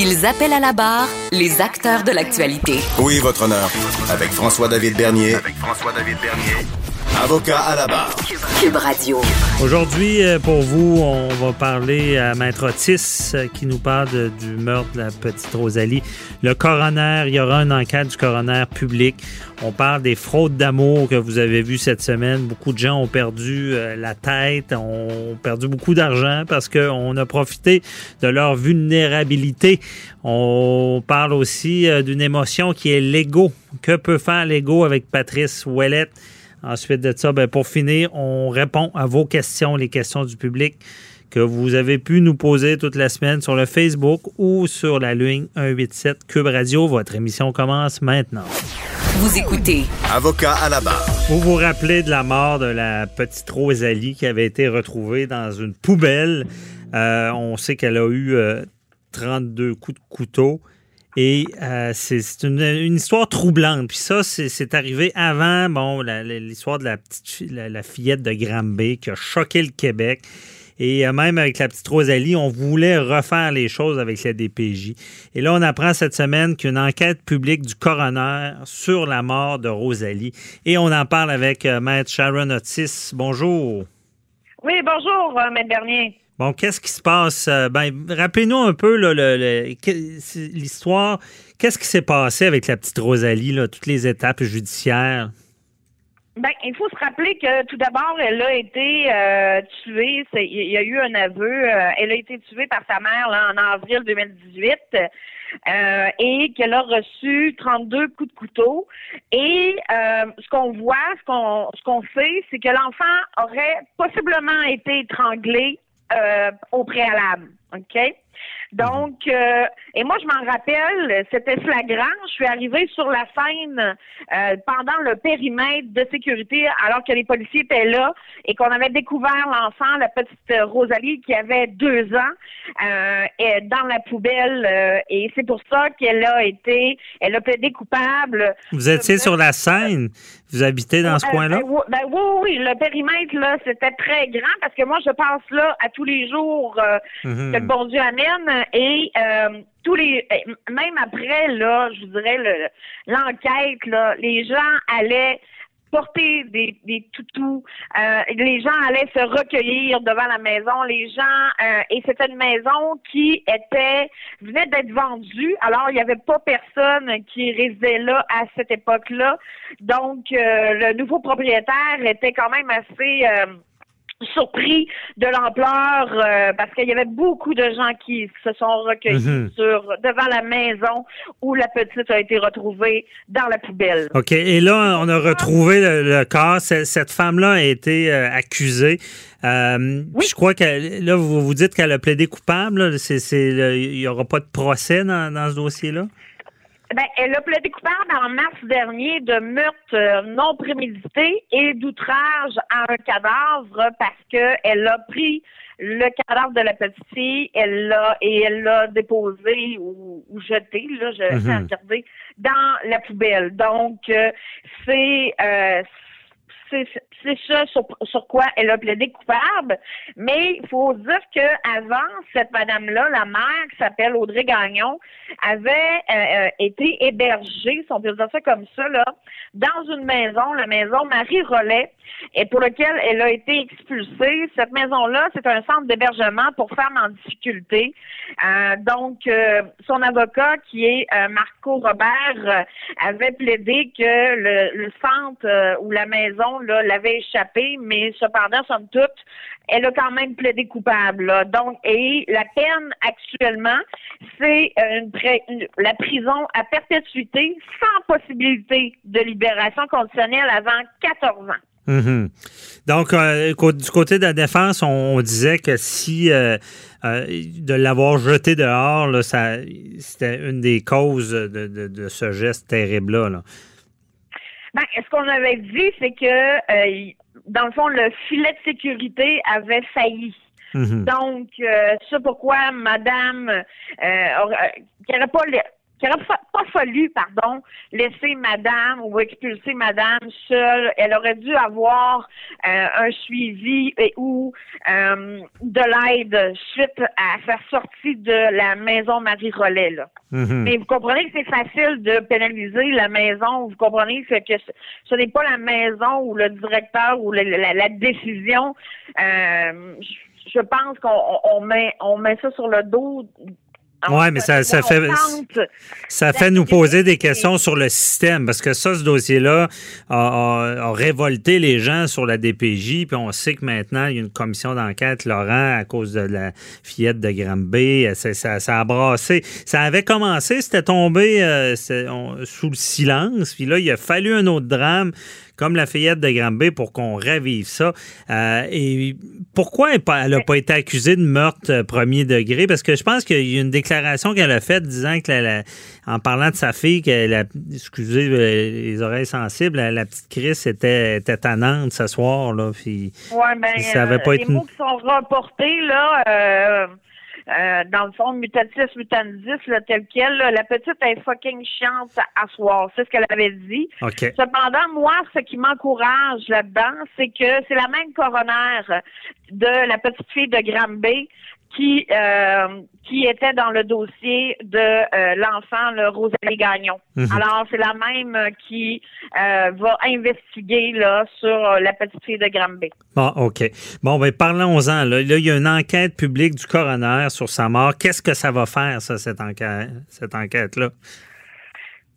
Ils appellent à la barre les acteurs de l'actualité. Oui, votre honneur. Avec François-David Bernier. Avec François-David Bernier. Avocat à la barre. Cube Radio. Aujourd'hui, euh, pour vous, on va parler à Maître Otis euh, qui nous parle de- du meurtre de la petite Rosalie. Le coroner, il y aura une enquête du coroner public. On parle des fraudes d'amour que vous avez vues cette semaine. Beaucoup de gens ont perdu euh, la tête, ont perdu beaucoup d'argent parce qu'on a profité de leur vulnérabilité. On parle aussi d'une émotion qui est l'ego. Que peut faire l'ego avec Patrice Ouellette? Ensuite de ça, ben, pour finir, on répond à vos questions, les questions du public que vous avez pu nous poser toute la semaine sur le Facebook ou sur la ligne 187 Cube Radio. Votre émission commence maintenant. Vous écoutez Avocat à la barre. Vous vous rappelez de la mort de la petite Rosalie qui avait été retrouvée dans une poubelle. Euh, on sait qu'elle a eu euh, 32 coups de couteau. Et euh, c'est une, histoire troublante. Puis ça, c'est arrivé avant bon, l'histoire de la petite la, la fillette de Granby qui a choqué le Québec. Et euh, même avec la petite Rosalie, on voulait refaire les choses avec la DPJ. Et là, on apprend cette semaine qu'une enquête publique du coroner sur la mort de Rosalie. Et on en parle avec euh, Maître Sharon Otis. Bonjour. Oui, bonjour, Maître Bernier. Bon, qu'est-ce qui se passe? Euh, Ben, rappelez-nous un peu l'histoire. Qu'est-ce qui s'est passé avec la petite Rosalie, toutes les étapes judiciaires? Ben, il faut se rappeler que tout d'abord, elle a été euh, tuée. Il y a eu un aveu. euh, elle a été tuée par sa mère en avril 2018 euh, et qu'elle a reçu 32 coups de couteau. Et ce qu'on voit, ce qu'on ce qu'on sait, c'est que l'enfant aurait possiblement été étranglé euh, au préalable. OK? Donc, euh, et moi, je m'en rappelle, c'était flagrant. Je suis arrivée sur la scène euh, pendant le périmètre de sécurité, alors que les policiers étaient là et qu'on avait découvert l'enfant, la petite Rosalie, qui avait deux ans, euh, et dans la poubelle. et c'est pour ça qu'elle a été, elle a plaidé coupable. Vous étiez sur la scène. Vous habitez dans ce Euh, coin-là? ben, oui, ben oui, oui, le périmètre, là, c'était très grand parce que moi, je passe là à tous les jours euh, Mhm. que le bon Dieu amène et euh, tous les euh, même après, là, je vous dirais le- l'enquête, là, les gens allaient porter des, des toutous, euh, les gens allaient se recueillir devant la maison, les gens euh, et c'était une maison qui était venait d'être vendue, alors il n'y avait pas personne qui résidait là à cette époque-là, donc euh, le nouveau propriétaire était quand même assez euh, surpris de l'ampleur euh, parce qu'il y avait beaucoup de gens qui se sont recueillis Mhm. sur devant la maison où la petite a été retrouvée dans la poubelle. OK. Et là, on a retrouvé le, le corps. Cette femme-là a été euh, accusée. Euh, Oui. Je crois que là, vous vous dites qu'elle a plaidé coupable. Il n'y aura pas de procès dans, dans ce dossier-là? Ben, elle a plaidé coupable en mars dernier de meurtre euh, non prémédité et d'outrage à un cadavre parce que elle a pris le cadavre de la petite fille, elle l'a et elle l'a déposé ou, ou jeté, là, je Mhm. regardé, dans la poubelle. Donc, euh, c'est euh, c'est ça sur, quoi elle a plaidé coupable. Mais il faut dire que avant cette madame-là, la mère qui s'appelle Audrey Gagnon, avait euh, euh, été hébergée, si on peut dire ça comme ça, là, dans une maison, la maison Marie Rollet, et pour laquelle elle a été expulsée. Cette maison-là, c'est un centre d'hébergement pour femmes en difficulté. Euh, donc, son avocat, qui est Marco Robert, avait plaidé que le, le centre ou la maison l'avait échappé, mais cependant, somme toute, elle a quand même plaidé coupable. Donc, et la peine actuellement, c'est euh, la prison à perpétuité sans possibilité de libération conditionnelle avant 14 ans. Mhm. Donc, euh, du côté de la défense, on, disait que si euh, de l'avoir jeté dehors, c'était une des causes de, ce geste terrible-là. Là. Ben, ce qu'on avait dit, c'est que, dans le fond, le filet de sécurité avait failli. Mhm. Donc, euh, c'est pourquoi Madame, euh, euh qui n'aurait pas, pas fallu, pardon, laisser Madame ou expulser Madame seule. Elle aurait dû avoir euh, un suivi et ou de l'aide suite à sa sortie de la maison Marie Rollet. Là. Mhm. Mais vous comprenez que c'est facile de pénaliser la maison. Vous comprenez que ce, n'est pas la maison ou le directeur ou la, décision. Euh, je pense qu'on met, on met ça sur le dos oui, mais ça, ça fait, ça fait nous poser des questions sur le système, parce que ça, ce dossier-là a, révolté les gens sur la DPJ, puis on sait que maintenant, il y a une commission d'enquête, Laurent, à cause de la fillette de Granby, ça, ça, a brassé. Ça avait commencé, c'était tombé euh, sous le silence, puis là, il a fallu un autre drame comme la fillette de Granby pour qu'on ravive ça. Euh, et pourquoi elle n'a pas été accusée de meurtre euh, premier degré? Parce que je pense qu'il y a une déclaration qu'elle a faite disant que, en parlant de sa fille, qu'elle a, excusez euh, les oreilles sensibles, la, petite Chris était, était tannante ce soir. Là, puis, ben, ça avait pas les mots qui sont reportés, là, euh, dans le fond, mutatis mutandis, là, tel quel, la petite est fucking chiante à soir. C'est ce qu'elle avait dit. Cependant, moi, ce qui m'encourage là-dedans, c'est que c'est la même coroner de la petite fille de Granby qui euh, qui était dans le dossier de euh, l'enfant le Rosalie Gagnon. Mhm. Alors c'est la même qui euh, va investiguer là sur la petite fille de Granby. Bon, ok. Bon, ben parlons-en. Là. là, il y a une enquête publique du coroner sur sa mort. Qu'est-ce que ça va faire ça cette enquête cette enquête là?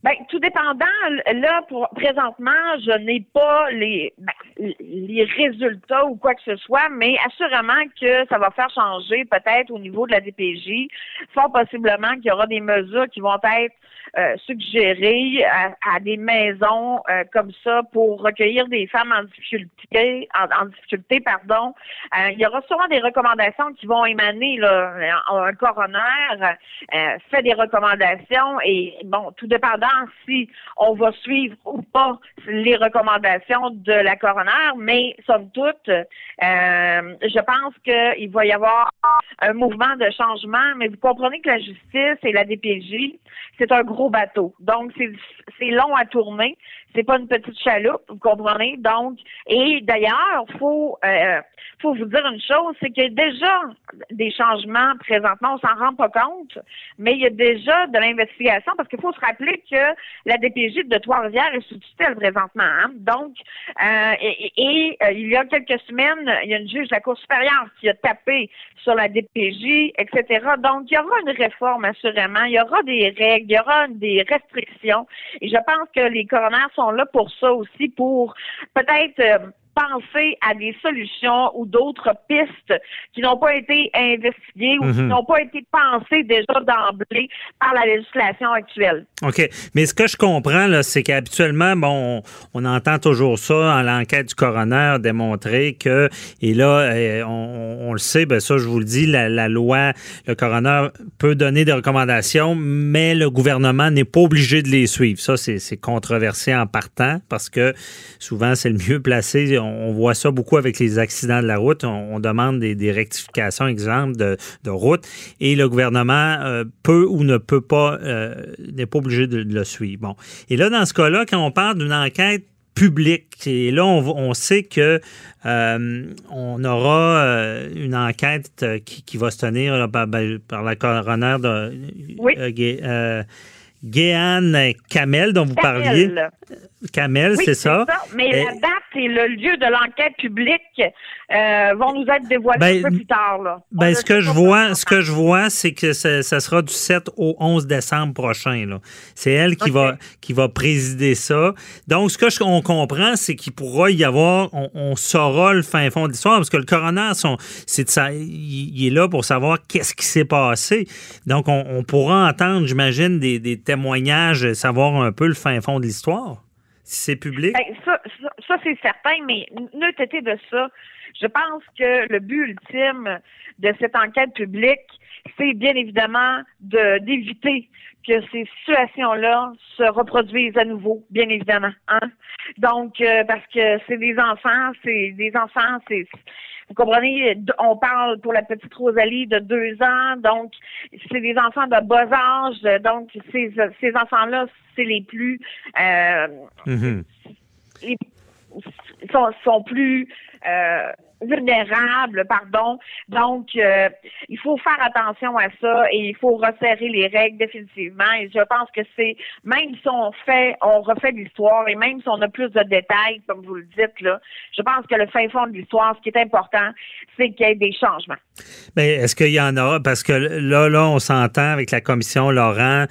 Ben, tout dépendant, là, pour présentement, je n'ai pas les, ben, les résultats ou quoi que ce soit, mais assurément que ça va faire changer peut-être au niveau de la DPJ. Fort possiblement qu'il y aura des mesures qui vont être euh, suggérées à, des maisons euh, comme ça pour recueillir des femmes en difficulté, en, difficulté, pardon. Euh, il y aura sûrement des recommandations qui vont émaner là. Un coroner fait des recommandations et bon, tout dépendant si on va suivre ou pas les recommandations de la coroner, mais somme toute, euh, je pense qu'il va y avoir un mouvement de changement, mais vous comprenez que la justice et la DPJ, c'est un gros bateau. Donc, c'est long à tourner. C'est pas une petite chaloupe, vous comprenez? Donc, et d'ailleurs, faut euh, faut vous dire une chose, c'est qu'il y a déjà des changements présentement, on s'en rend pas compte, mais il y a déjà de l'investigation parce qu'il faut se rappeler que la DPJ de Trois-Rivières est sous tutelle présentement. Hein? Donc, euh, et, euh, il y a quelques semaines, il y a une juge de la Cour supérieure qui a tapé sur la DPJ, etc. Donc, il y aura une réforme assurément, il y aura des règles, il y aura des restrictions, et je pense que les coronaires sont là pour ça aussi, pour peut-être euh, penser à des solutions ou d'autres pistes qui n'ont pas été investiguées ou qui mhm. n'ont pas été pensées déjà d'emblée par la législation actuelle. OK. Mais ce que je comprends, là, c'est qu'habituellement, bon, on, entend toujours ça en l'enquête du coroner démontrer que, et là, eh, on, le sait, ben ça, je vous le dis, la, la, loi, le coroner peut donner des recommandations, mais le gouvernement n'est pas obligé de les suivre. Ça, c'est controversé en partant parce que souvent, c'est le mieux placé on, voit ça beaucoup avec les accidents de la route. On, demande des, rectifications, exemple, de, route, et le gouvernement euh, peut ou ne peut pas, euh, n'est pas obligé de, le suivre. Bon. Et là, dans ce cas-là, quand on parle d'une enquête public. Et là, on, sait que euh, on aura euh, une enquête qui, va se tenir ben, par, la coroner de oui. Guéane Kamel, dont vous parliez. Kamel, c'est ça? Mais la date et le lieu de l'enquête publique euh, vont nous être dévoilés ben, un peu plus tard. Là. Ben, ce que, je vois, ce que je vois, c'est que ça, sera du 7 au 11 décembre prochain. C'est elle qui, va, qui va présider ça. Donc, ce que on comprend, c'est qu'il pourra y avoir, on, saura le fin fond de l'histoire, parce que le coroner, son, il, est là pour savoir qu'est-ce qui s'est passé. Donc, on, pourra entendre, j'imagine, des, des témoignages, savoir un peu le fin fond de l'histoire c'est public? Ben, ça, ça, c'est certain, mais neutre été de ça, je pense que le but ultime de cette enquête publique, c'est bien évidemment de d'éviter que ces situations-là se reproduisent à nouveau, bien évidemment. Hein? Donc, euh, parce que c'est des enfants, c'est des enfants, c'est vous comprenez, on parle pour la petite Rosalie de deux ans, donc c'est des enfants de bas âge, donc ces, ces enfants-là, c'est les plus euh, mm-hmm. sont, sont plus euh, vulnérables, pardon. Donc, euh, il faut faire attention à ça et il faut resserrer les règles définitivement. Et je pense que c'est, même si on fait, on refait l'histoire et même si on a plus de détails, comme vous le dites, là, je pense que le fin fond de l'histoire, ce qui est important, c'est qu'il y ait des changements. Mais est-ce qu'il y en a? Parce que là, là, on s'entend avec la commission Laurent.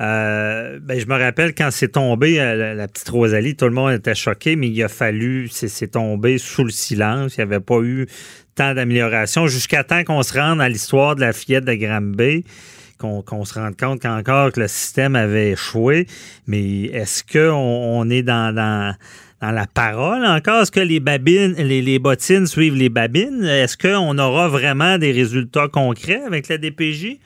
Euh, ben, je me rappelle quand c'est tombé, euh, la, petite Rosalie, tout le monde était choqué, mais il a fallu, c'est tombé sous le silence. Il n'y avait pas eu tant d'amélioration jusqu'à temps qu'on se rende à l'histoire de la fillette de Granby qu'on se rende compte qu'encore que le système avait échoué. Mais est-ce qu'on on est dans, la parole encore? Est-ce que les babines, les, les bottines suivent les babines? Est-ce qu'on aura vraiment des résultats concrets avec la DPJ?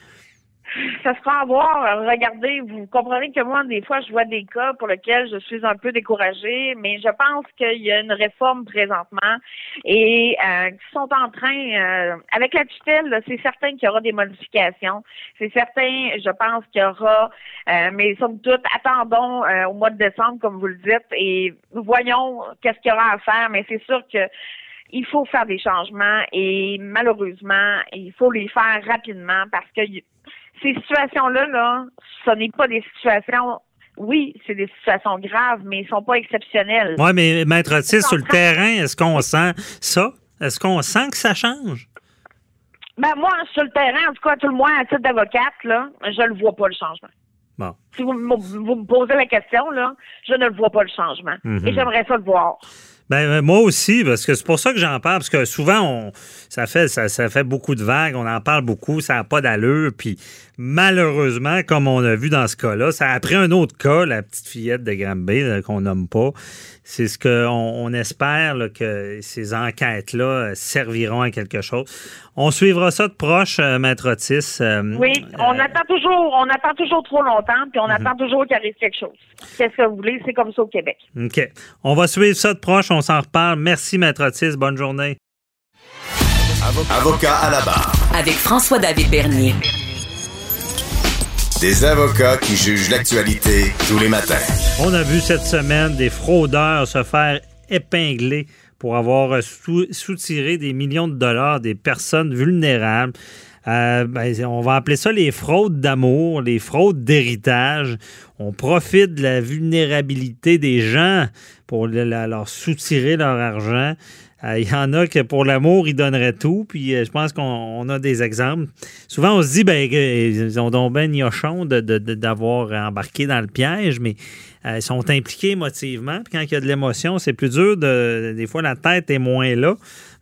Ça sera à voir. Regardez, vous comprenez que moi, des fois, je vois des cas pour lesquels je suis un peu découragée, mais je pense qu'il y a une réforme présentement et euh, qui sont en train, euh, avec la tutelle, c'est certain qu'il y aura des modifications. C'est certain, je pense qu'il y aura, euh, mais somme toute, attendons euh, au mois de décembre, comme vous le dites, et voyons qu'est-ce qu'il y aura à faire, mais c'est sûr que il faut faire des changements et malheureusement, il faut les faire rapidement parce que ces situations-là, là, ce n'est pas des situations oui, c'est des situations graves, mais ils ne sont pas exceptionnelles. Oui, mais Maître Otis, sur le terrain, est-ce qu'on sent ça? Est-ce qu'on sent que ça change? Ben moi, sur le terrain, en tout cas, tout le moins, à titre d'avocate, là, je ne vois pas le changement. Bon. Si vous, me posez la question, là, je ne le vois pas le changement. Mhm. Et j'aimerais ça le voir. Ben, euh, moi aussi, parce que c'est pour ça que j'en parle, parce que souvent, on, ça, fait, ça, fait beaucoup de vagues, on en parle beaucoup, ça n'a pas d'allure, puis malheureusement, comme on a vu dans ce cas-là, ça a pris un autre cas, la petite fillette de Granby, qu'on nomme pas. C'est ce qu'on on espère que ces enquêtes-là serviront à quelque chose. On suivra ça de proche, euh, Maître Otis. Euh, oui, on attend toujours, on attend toujours trop longtemps, puis on mhm. attend toujours qu'il arrive quelque chose. Qu'est-ce que vous voulez? C'est comme ça au Québec. OK. On va suivre ça de proche, on s'en reparle. Merci, Maître Otis. Bonne journée. Avocat à la barre. Avec François-David Bernier. Des avocats qui jugent l'actualité tous les matins. On a vu cette semaine des fraudeurs se faire épingler pour avoir soutiré des millions de dollars des personnes vulnérables. Euh, ben, on va appeler ça les fraudes d'amour, les fraudes d'héritage. On profite de la vulnérabilité des gens pour leur soutirer leur argent. Euh, il y en a que pour l'amour, ils donneraient tout. Puis euh, je pense qu'on a des exemples. Souvent, on se dit, ben, ils ont donc ben gnochon d'avoir embarqué dans le piège, mais euh, ils sont impliqués émotivement. Puis quand il y a de l'émotion, c'est plus dur. De, des fois, la tête est moins là.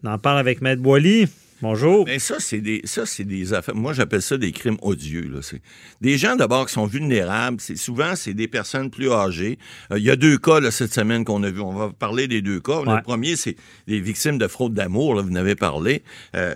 On en parle avec Maître Boily. Bonjour. Mais ça, c'est des, ça, c'est des affaires. Moi, j'appelle ça des crimes odieux. Là. C'est des gens d'abord qui sont vulnérables. C'est souvent c'est des personnes plus âgées. Euh, il y a deux cas là, cette semaine qu'on a vu. On va parler des deux cas. Le premier, c'est des victimes de fraude d'amour. Vous en avez parlé. Euh,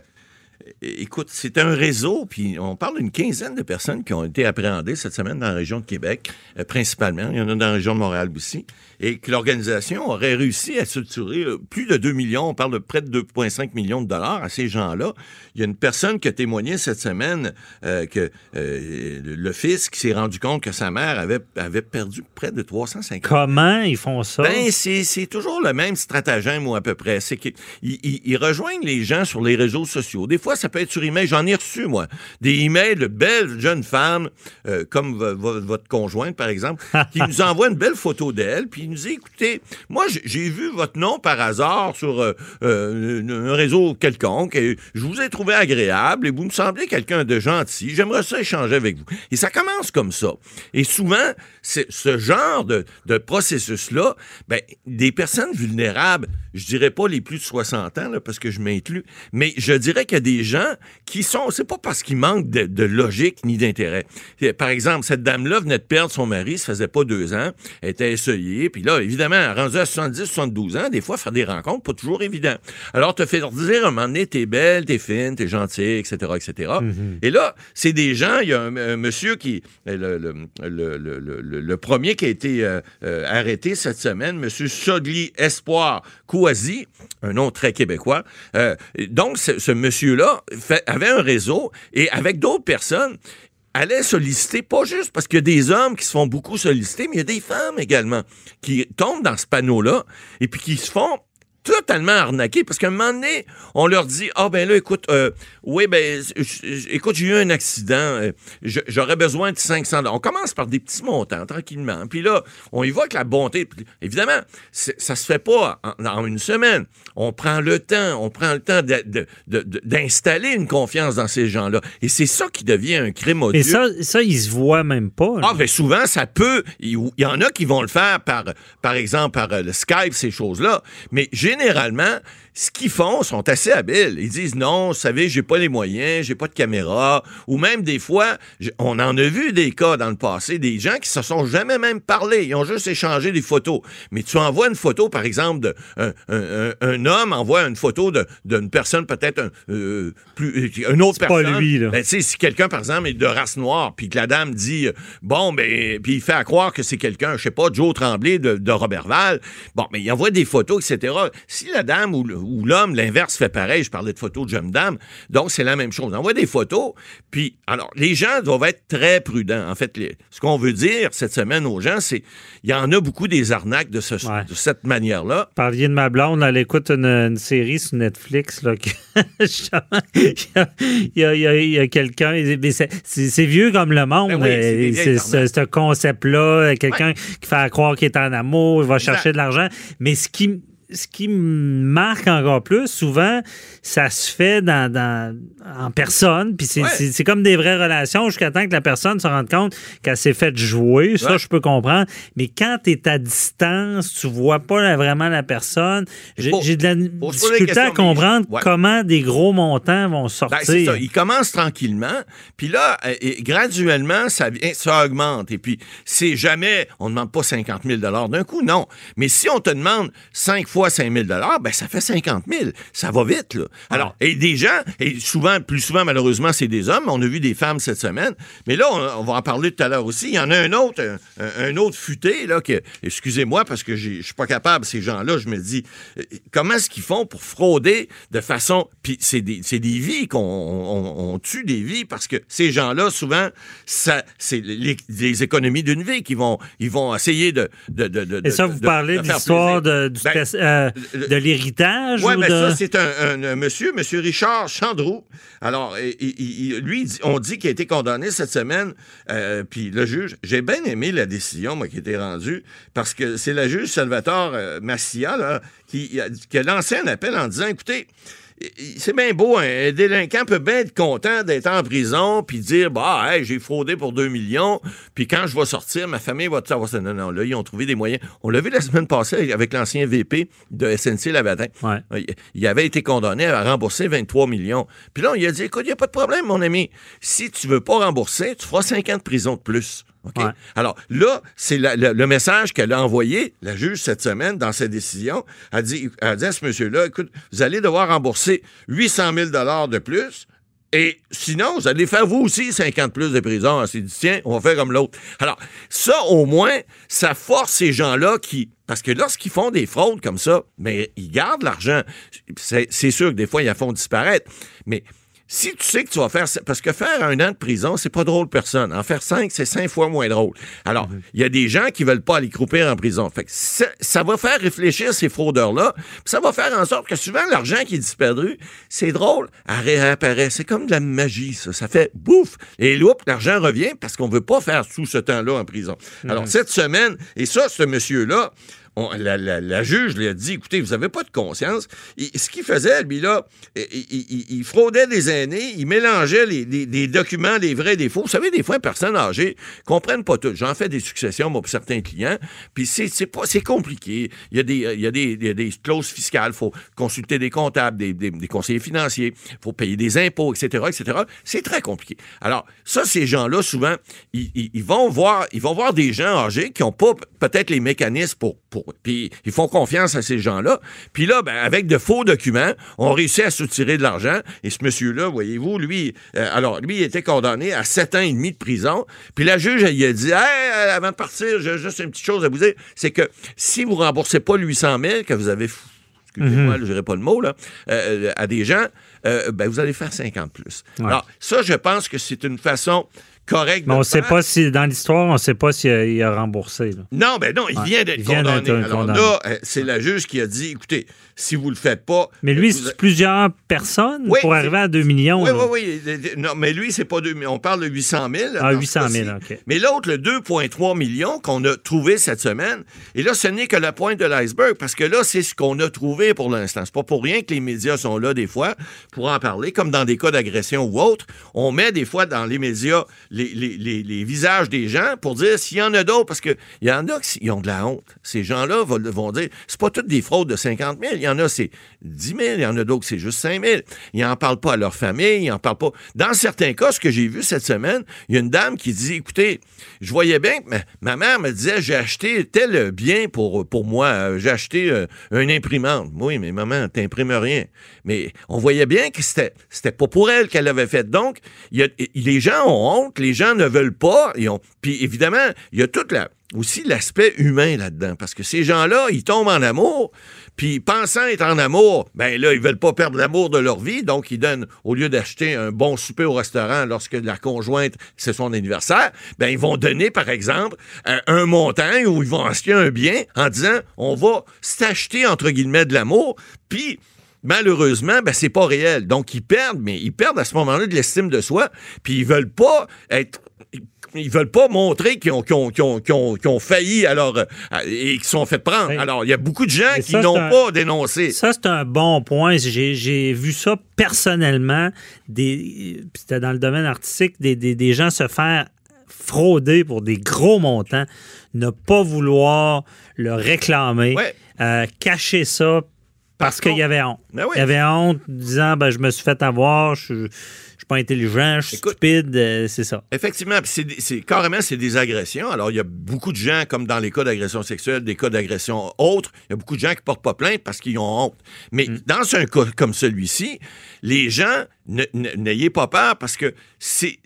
écoute, c'est un réseau, puis on parle d'une quinzaine de personnes qui ont été appréhendées cette semaine dans la région de Québec, euh, principalement. Il y en a dans la région de Montréal aussi. Et que l'organisation aurait réussi à structurer euh, plus de 2 millions, on parle de près de 2,5 millions de dollars à ces gens-là. Il y a une personne qui a témoigné cette semaine euh, que euh, le fils qui s'est rendu compte que sa mère avait, avait perdu près de 350 Comment ils font ça? ben, c'est toujours le même stratagème ou à peu près. C'est qu'ils ils- ils- ils rejoignent les gens sur les réseaux sociaux. Des fois, ça peut être sur email. J'en ai reçu, moi, des emails de belles jeunes femmes, euh, comme vo- vo- votre conjointe, par exemple, qui nous envoient une belle photo d'elle, puis nous disent, écoutez, moi, j'ai- vu votre nom par hasard sur euh, euh, un réseau quelconque, et je vous ai trouvé agréable, et vous me semblez quelqu'un de gentil. J'aimerais ça échanger avec vous. Et ça commence comme ça. Et souvent, ce genre de, de processus-là, ben, des personnes vulnérables, je dirais pas les plus de 60 ans, là, parce que je m'inclus, mais je dirais qu'il y a des gens qui sont, c'est pas parce qu'ils manquent de, de logique ni d'intérêt. Par exemple, cette dame-là venait de perdre son mari, ça faisait pas deux ans, elle était essayée, puis là, évidemment, rendue à 70, 72 ans, des fois, faire des rencontres, pas toujours évident. Alors, te faire dire, à un moment donné, t'es belle, t'es fine, t'es gentille, etc., etc. Et là, c'est des gens, il y a un, un monsieur qui, le, le, le, le, premier qui a été euh, euh, arrêté cette semaine, monsieur Sogli Espoir Kouazi, un nom très québécois. Euh, donc, ce, ce monsieur-là avait un réseau et avec d'autres personnes, allait solliciter, pas juste parce qu'il y a des hommes qui se font beaucoup solliciter, mais il y a des femmes également qui tombent dans ce panneau-là et puis qui se font totalement arnaquer parce qu'à un moment donné, on leur dit ah ben là écoute euh, oui ben écoute j'ai eu un accident euh, j'aurais besoin de 500 dollars. On commence par des petits montants tranquillement. Puis là, on y va avec la bonté. Évidemment, ça se fait pas en, en une semaine. On prend le temps, on prend le temps d'installer une confiance dans ces gens-là et c'est ça qui devient un crime odieux. Et ça, ça, ils se voient même pas. là. Ah, ben souvent, ça peut. Il y en a qui vont le faire par, par exemple, par euh, le Skype, ces choses-là. Mais généralement, ce qu'ils font sont assez habiles. Ils disent non, vous savez, j'ai pas les moyens, j'ai pas de caméra. Ou même des fois, on en a vu des cas dans le passé, des gens qui se sont jamais même parlé. Ils ont juste échangé des photos. Mais tu envoies une photo, par exemple, de un, un- un- un homme envoie une photo d'une personne peut-être un, euh, plus une autre C'est pas personne. lui, là. Ben, tu sais, si quelqu'un, par exemple, est de race noire, puis que la dame dit, euh, bon, ben, puis il fait à croire que c'est quelqu'un, je sais pas, Joe Tremblay de, de Robertval, bon, mais il envoie des photos, etc. Si la dame ou, le- ou l'homme, l'inverse, fait pareil, je parlais de photos de jeune dame, donc c'est la même chose. On envoie des photos, puis, alors, les gens doivent être très prudents. En fait, les- ce qu'on veut dire cette semaine aux gens, c'est, il y en a beaucoup des arnaques de, ce- Ouais. de cette manière-là. Parliez de ma blonde, elle écoute une, une série sur Netflix. Là, il y a, quelqu'un, c'est- vieux comme le monde. Ben oui, c'est ce, ce concept-là, quelqu'un qui fait croire qu'il est en amour, il va Exact. chercher de l'argent. Mais ce qui, ce qui me marque encore plus, souvent, ça se fait dans, dans- en personne, puis c'est Ouais. comme des vraies relations jusqu'à temps que la personne se rende compte qu'elle s'est faite jouer. Ça, Ouais. je peux comprendre. Mais quand tu es à distance, tu vois pas vraiment la personne. J'ai de la difficulté à comprendre Ouais. comment des gros montants vont Ben, sortir. c'est ça. Il commence tranquillement, puis là, et graduellement, ça, vient, ça augmente. Et puis, c'est jamais, on ne demande pas 50 000 d'un coup, non. Mais si on te demande 5 fois 5 000 ben ça fait 50 000. Ça va vite, là. Alors, et des gens, et souvent, plus souvent, malheureusement, c'est des hommes. On a vu des femmes cette semaine. Mais là, on, on va en parler tout à l'heure aussi. Il y en a un autre, un, autre futé, là, que, excusez-moi, parce que je suis pas capable, ces gens-là, je me dis, euh, comment est-ce qu'ils font pour frauder de façon, puis c'est des, c'est des vies qu'on on, on tue des vies parce que ces gens-là, souvent, ça, c'est les, les économies d'une vie qui vont, ils vont essayer de, de, de, de- Et ça, vous parlez de l'histoire du Ben, test- euh, le- de l'héritage oui, ou mais de... ça, c'est un, un- un monsieur, monsieur Richard Chandreau. Alors, il- il- il- lui, on dit qu'il a été condamné cette semaine, euh, puis le juge, j'ai bien aimé la décision, moi, qui a été rendue, parce que c'est la juge Salvatore euh, Massia, là, qui, qui a lancé un appel en disant, écoutez, c'est bien beau, hein, un délinquant peut bien être content d'être en prison puis dire bah hey, j'ai fraudé pour 2 millions puis quand je vais sortir ma famille va tout savoir ça. Non non là ils ont trouvé des moyens. On l'a vu la semaine passée avec l'ancien VP de SNC Labatin Ouais. il- avait été condamné à rembourser 23 millions. Puis là il a dit écoute il n'y a pas de problème mon ami. Si tu veux pas rembourser tu feras 5 ans de prison de plus Ouais. Alors là, c'est le message qu'elle a envoyé, la juge, cette semaine, dans sa décision. Elle dit, elle dit à ce monsieur-là, écoute, vous allez devoir rembourser 800 000 de plus Et sinon, vous allez faire vous aussi 50 plus de prison. On s'est dit, tiens, on va faire comme l'autre. Alors, ça, au moins, ça force ces gens-là qui. Parce que lorsqu'ils font des fraudes comme ça, mais ils gardent l'argent. C'est c'est sûr que des fois, ils la font disparaître. Mais si tu sais que tu vas faire. Parce que faire un an de prison, c'est pas drôle personne. En faire cinq, c'est cinq fois moins drôle. Alors, il y a des gens qui veulent pas aller croupir en prison. Fait que ça, ça va faire réfléchir ces fraudeurs-là. puis Ça va faire en sorte que souvent, l'argent qui est disparu, c'est drôle, elle réapparaît. C'est comme de la magie, ça. Ça fait bouf. Et loup, l'argent revient parce qu'on veut pas faire tout ce temps-là en prison. Alors, cette semaine, et ça, ce monsieur-là, la, juge lui a dit écoutez, vous avez pas de conscience. Ce qu'il faisait, lui, là, il, fraudait des aînés, il mélangeait les, les- les documents, les vrais, des faux. Vous savez, des fois, une personne âgée comprennent pas tout. J'en fais des successions, moi, pour certains clients, puis c'est compliqué. Il y a des, il y a des, clauses fiscales, il faut consulter des comptables, des, conseillers financiers, il faut payer des impôts, etc., etc. C'est très compliqué. Alors, ça, ces gens-là, souvent, ils, vont voir, ils vont voir des gens âgés qui ont pas peut-être les mécanismes pour puis ils font confiance à ces gens-là. Puis là, ben, avec de faux documents, on réussit à soutirer de l'argent. Et ce monsieur-là, voyez-vous, lui, euh, alors, lui, il était condamné à sept ans et demi de prison. Puis la juge, elle, il a dit, hey, euh, avant de partir, j'ai juste une petite chose à vous dire, c'est que si vous remboursez pas le 800 000 que vous avez excusez-moi, je dirai pas le mot, là, euh, à des gens, euh, ben, vous allez faire 50 plus. Ouais. Alors, ça, je pense que c'est une façon correcte Mais on ne sait pas si, dans l'histoire, on ne sait pas s'il a, il a remboursé. là. Non, ben non, il Ouais, vient d'être vient condamné. Alors condamné. là, euh, c'est la juge qui a dit, écoutez, si vous le faites pas... Mais lui, vous- c'est plusieurs personnes Oui, pour arriver à 2 millions. Oui, là. oui, oui. Non, mais lui, c'est pas deux. On parle de 800 000. Ah, dans 800 ce 000, cas-ci. OK. Mais l'autre, le 2,3 millions qu'on a trouvé cette semaine, et là, ce n'est que la pointe de l'iceberg, parce que là, c'est ce qu'on a trouvé pour l'instant. C'est pas pour rien que les médias sont là, des fois, pour en parler, comme dans des cas d'agression ou autre. On met des fois dans les médias les, visages des gens pour dire s'il y en a d'autres, parce qu'il y en a qui ont de la honte. Ces gens-là vont, dire, c'est pas toutes des fraudes de 50 000. Il y en a, c'est 10 000. Il y en a d'autres, c'est juste 5 000. Ils n'en parlent pas à leur famille. Ils n'en parlent pas. Dans certains cas, ce que j'ai vu cette semaine, il y a une dame qui dit, écoutez, je voyais bien que ma, mère me disait, j'ai acheté tel bien pour, pour moi. Euh, J'ai acheté euh, une imprimante. Oui, mais maman, t'imprimes rien. Mais on voyait bien que c'était, c'était pas pour elle qu'elle avait fait. Donc, les gens ont honte, les gens ne veulent pas. Puis évidemment, il y a toute la, aussi l'aspect humain là-dedans. Parce que ces gens-là, ils tombent en amour, puis pensant être en amour, ben là, ils veulent pas perdre l'amour de leur vie, donc ils donnent, au lieu d'acheter un bon souper au restaurant lorsque la conjointe, c'est son anniversaire, ben ils vont donner, par exemple, un montant ou ils vont acheter un bien en disant, on va s'acheter, entre guillemets, de l'amour, puis malheureusement, ben, c'est pas réel. Donc, ils perdent, mais ils perdent à ce moment-là de l'estime de soi, puis ils veulent pas être ils veulent pas montrer qu'ils ont, failli alors et qu'ils sont fait prendre. Oui. Alors, il y a beaucoup de gens qui n'ont pas dénoncé. Ça, c'est un bon point. J'ai j'ai vu ça personnellement. C'était dans le domaine artistique, des, des- des gens se faire frauder pour des gros montants, ne pas vouloir le réclamer, euh, cacher ça parce qu'il y avait honte. Ben oui. Il y avait honte disant ben, je me suis fait avoir, je je suis pas intelligent, je suis Écoute- stupide, euh, c'est ça. Effectivement, c'est, carrément c'est des agressions. Alors il y a beaucoup de gens, comme dans les cas d'agression sexuelle, des cas d'agression autres, il y a beaucoup de gens qui portent pas plainte parce qu'ils ont honte. Mais Mm. dans un cas comme celui-ci, les gens ne- ne- n'ayez pas peur parce que c'est,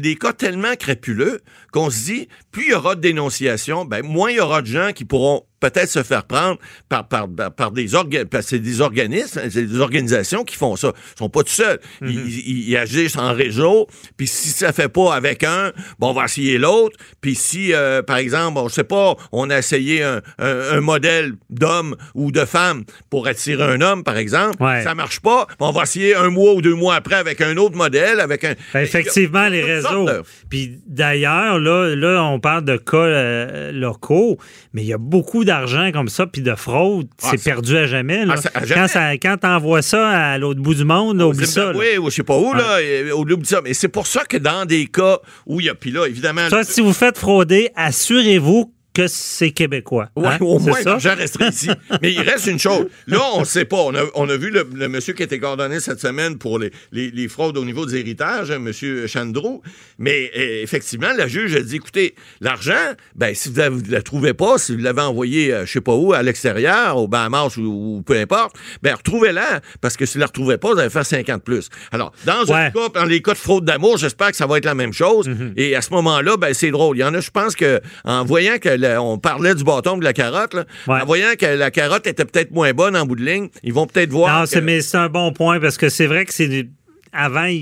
des cas tellement crapuleux qu'on se dit plus il y aura de dénonciations, ben moins il y aura de gens qui pourront peut-être se faire prendre par, par, par, des organes, parce que c'est des organismes, c'est des organisations qui font ça. Ils sont pas tout seuls. Ils, ils- ils agissent en réseau, puis si ça fait pas avec un, bon, on va essayer l'autre. Puis si, euh, par exemple, bon, je sais pas, on a essayé un, un- un modèle d'homme ou de femme pour attirer un homme, par exemple, Ouais. ça marche pas, on va essayer un mois ou deux mois après avec un autre modèle, avec un... Ben, effectivement, les réseaux. de- Puis d'ailleurs, là, là, on parle de cas euh, locaux, mais il y a beaucoup d'argent comme ça, puis de fraude, Ah, c'est perdu à jamais. là. Ah, ça- à jamais. Quand, ça, quand t'envoies ça à l'autre bout du monde, là, oublie ça. là. Zimbabwe, ou je sais pas où, là, bout de ça. Mais c'est pour ça que dans des cas où il y a, puis là, évidemment... Ça, si vous faites frauder, assurez-vous que c'est québécois. Ouais, hein? au moins, ça? l'argent resterait ici. Mais il reste une chose. Là, on ne sait pas. On a, on a vu le, le monsieur qui était coordonné cette semaine pour les, les- les fraudes au niveau des héritages, hein, monsieur Chandreau. Mais euh, effectivement, la juge a dit, écoutez, l'argent, ben, si vous ne la trouvez pas, si vous l'avez envoyé, euh, je sais pas où, à l'extérieur, au Bahamas ou, ou peu importe, ben, retrouvez-la, parce que si vous la retrouvez pas, vous allez faire 50 plus. Alors, dans un Ouais. cas, dans les cas de fraude d'amour, j'espère que ça va être la même chose. Mhm. Et à ce moment-là, ben, c'est drôle. Il y en a, je pense que, en voyant que la- on parlait du bâton de la carotte, là, Ouais. en voyant que la carotte était peut-être moins bonne en bout de ligne, ils vont peut-être voir. Non, que- mais c'est un bon point parce que c'est vrai que c'est. Avant, il,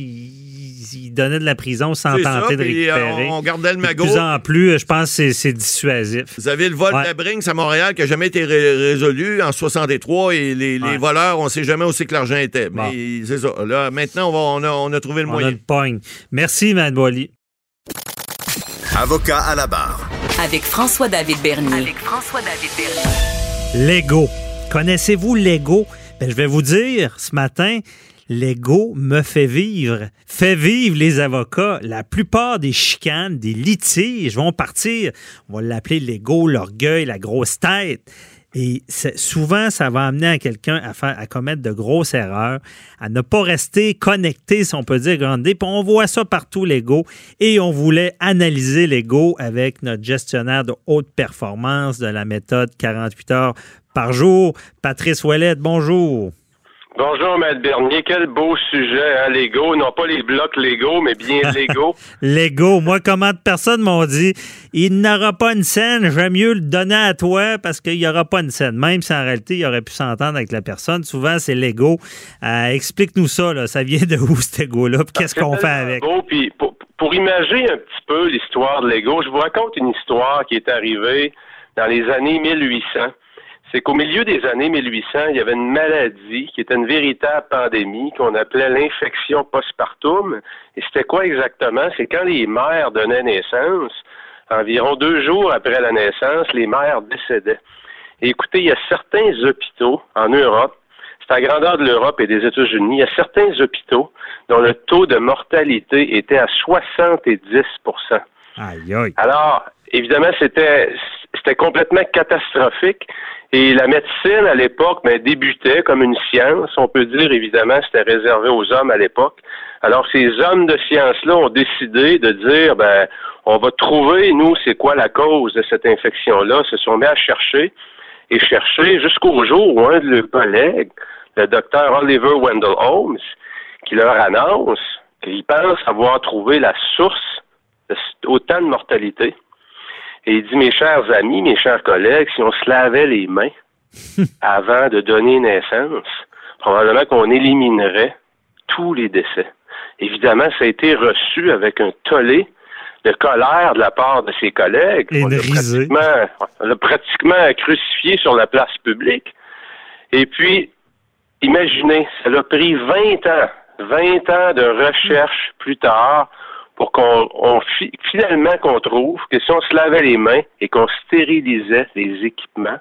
il donnait de la prison sans tenter de euh, récupérer. on gardait le De magot. plus en plus, je pense que c'est, dissuasif. Vous avez le vol Ouais. de la Brinks à Montréal qui n'a jamais été ré- résolu en 63 et les, les Ouais. voleurs, on ne sait jamais où c'est que l'argent était. Bon. Mais c'est ça. Là, maintenant, on, va- on a, on a trouvé le On moyen. a le pogne. Merci, Mme Boily. Avocat à la barre. Avec François-David Bernier. Avec François-David Bernier. Lego. Connaissez-vous Lego? Ben, je vais vous dire ce matin, Lego me fait vivre, fait vivre les avocats. La plupart des chicanes, des litiges vont partir. On va l'appeler Lego, l'orgueil, la grosse tête. Et souvent, ça va amener à quelqu'un à, faire, à commettre de grosses erreurs, à ne pas rester connecté, si on peut dire, grandé. Puis on voit ça partout, Lego. Et on voulait analyser Lego avec notre gestionnaire de haute performance de la méthode 48 heures par jour, Patrice Ouellette. Bonjour. Bonjour, Maître Bernier. Quel beau sujet, hein, Lego. Non pas les blocs Lego, mais bien Lego. Lego, moi, comment de personnes m'ont dit il n'aura pas une scène, j'aime mieux le donner à toi parce qu'il n'y aura pas une scène. Même si en réalité, il aurait pu s'entendre avec la personne. Souvent, c'est Lego. Euh, Explique-nous ça, là. ça vient de où cet Lego-là? Puis qu'est-ce C'est qu'on fait avec? Beau, puis pour, pour imaginer un petit peu l'histoire de Lego, je vous raconte une histoire qui est arrivée dans les années 1800. C'est qu'au milieu des années 1800, il y avait une maladie qui était une véritable pandémie qu'on appelait l'infection postpartum. Et c'était quoi exactement? C'est quand les mères donnaient naissance, environ deux jours après la naissance, les mères décédaient. Et écoutez, il y a certains hôpitaux en Europe, c'est à la grandeur de l'Europe et des États-Unis, il y a certains hôpitaux dont le taux de mortalité était à 70 Aïe, aïe. alors, évidemment, c'était c'était complètement catastrophique. Et la médecine, à l'époque, ben, débutait comme une science. On peut dire, évidemment, c'était réservé aux hommes à l'époque. Alors, ces hommes de science-là ont décidé de dire, ben, on va trouver, nous, c'est quoi la cause de cette infection-là. Se sont mis à chercher et chercher jusqu'au jour où un de leurs collègues, le docteur Oliver Wendell Holmes, qui leur annonce qu'il pense avoir trouvé la source de autant de mortalité. Et il dit, mes chers amis, mes chers collègues, si on se lavait les mains avant de donner naissance, probablement qu'on éliminerait tous les décès. Évidemment, ça a été reçu avec un tollé de colère de la part de ses collègues. Et On l'a pratiquement, on pratiquement crucifié sur la place publique. Et puis, imaginez, ça a pris 20 ans, 20 ans de recherche plus tard pour qu'on on fi- finalement qu'on trouve que si on se lavait les mains et qu'on stérilisait les équipements,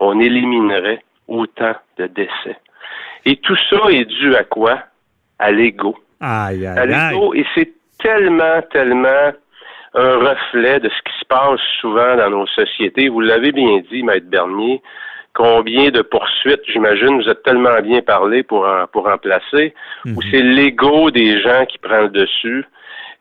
on éliminerait autant de décès. Et tout ça est dû à quoi? À l'ego. À l'ego. Et c'est tellement, tellement un reflet de ce qui se passe souvent dans nos sociétés. Vous l'avez bien dit, Maître Bernier. Combien de poursuites, j'imagine, vous êtes tellement bien parlé pour en, pour en placer, où c'est l'ego des gens qui prend le dessus.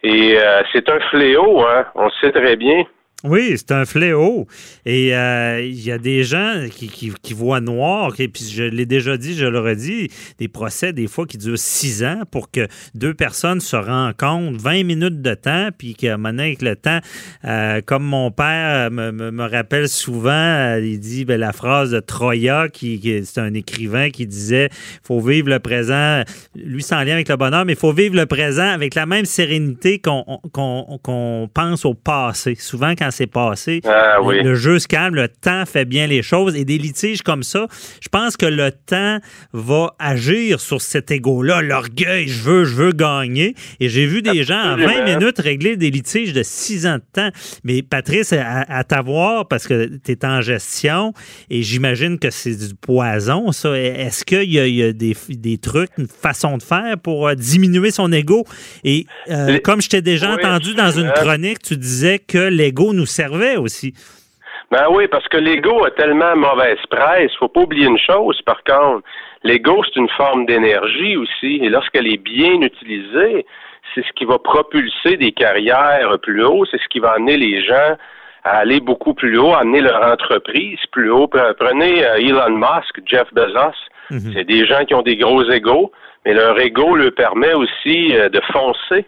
Et euh, c'est un fléau, hein. On le sait très bien. Oui, c'est un fléau. Et euh, il y a des gens qui, voient noir. Et puis je l'ai déjà dit, je le redis, des procès des fois qui durent six ans pour que deux personnes se rencontrent 20 minutes de temps, puis que maintenant avec le temps, euh, comme mon père me, rappelle souvent, euh, il dit ben, la phrase de Troya, qui, c'est un écrivain qui disait faut vivre le présent, lui sans lien avec le bonheur, mais il faut vivre le présent avec la même sérénité qu'on pense au passé. Souvent quand c'est passé. Ah oui. Le jeu se calme, le temps fait bien les choses et des litiges comme ça, je pense que le temps va agir sur cet ego-là, l'orgueil, je veux, je veux gagner. Et j'ai vu des gens en 20 Absolument. minutes régler des litiges de 6 ans de temps. Mais Patrice, à, à t'avoir, parce que tu es en gestion et j'imagine que c'est du poison, ça. Est-ce qu'il y a, il y a des, des trucs, une façon de faire pour euh, diminuer son ego? Et euh, Les- comme je t'ai déjà Oui, entendu dans une hein. chronique, tu disais que l'ego nous servait aussi. Ben oui, parce que l'ego a tellement mauvaise presse. Faut pas oublier une chose, par contre. L'ego, c'est une forme d'énergie aussi. Et lorsqu'elle est bien utilisée, c'est ce qui va propulser des carrières plus haut. C'est ce qui va amener les gens à aller beaucoup plus haut, à amener leur entreprise plus haut. Prenez euh, Elon Musk, Jeff Bezos. Mhm. C'est des gens qui ont des gros égos, mais leur ego leur permet aussi euh, de foncer,